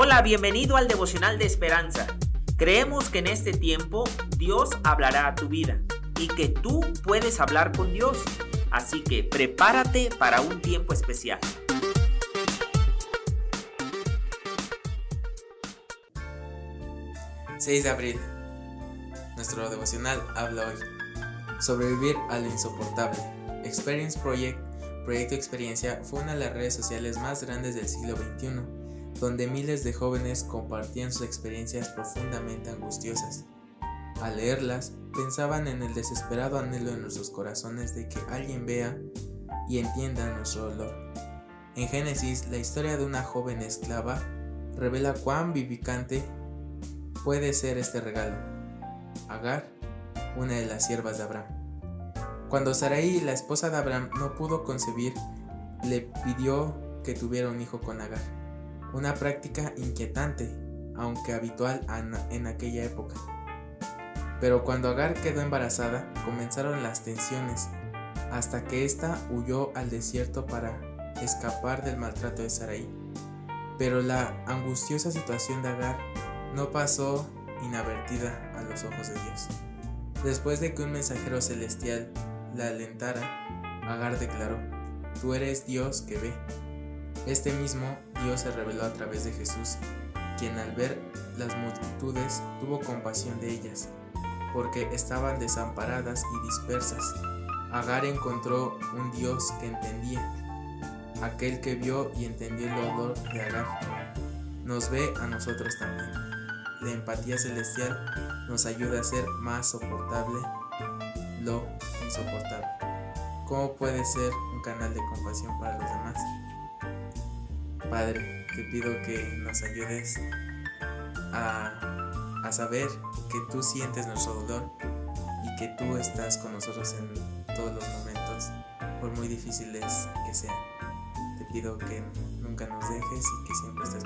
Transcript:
Hola, bienvenido al devocional de esperanza. Creemos que en este tiempo Dios hablará a tu vida y que tú puedes hablar con Dios. Así que prepárate para un tiempo especial. ...6 de abril... Nuestro devocional habla hoy... ...sobrevivir a lo insoportable... Experience Project, Proyecto Experiencia... ...fue una de las redes sociales más grandes del siglo XXI donde miles de jóvenes compartían sus experiencias profundamente angustiosas. Al leerlas, pensaban en el desesperado anhelo en nuestros corazones de que alguien vea y entienda nuestro dolor. En Génesis, la historia de una joven esclava revela cuán vivificante puede ser este regalo. Agar, una de las siervas de Abraham. Cuando Sarai, la esposa de Abraham, no pudo concebir, le pidió que tuviera un hijo con Agar una práctica inquietante, aunque habitual en aquella época. Pero cuando Agar quedó embarazada, comenzaron las tensiones, hasta que ésta huyó al desierto para escapar del maltrato de Sarai. Pero la angustiosa situación de Agar no pasó inadvertida a los ojos de Dios. Después de que un mensajero celestial la alentara, Agar declaró, Tú eres Dios que ve. Este mismo Dios se reveló a través de Jesús, quien al ver las multitudes tuvo compasión de ellas, porque estaban desamparadas y dispersas. Agar encontró un Dios que entendía, aquel que vio y entendió el dolor de Agar. Nos ve a nosotros también. La empatía celestial nos ayuda a ser más soportable lo insoportable. ¿Cómo puede ser un canal de compasión para los demás? Padre, te pido que nos ayudes a, saber que tú sientes nuestro dolor y que tú estás con nosotros en todos los momentos, por muy difíciles que sean. Te pido que nunca nos dejes y que siempre estés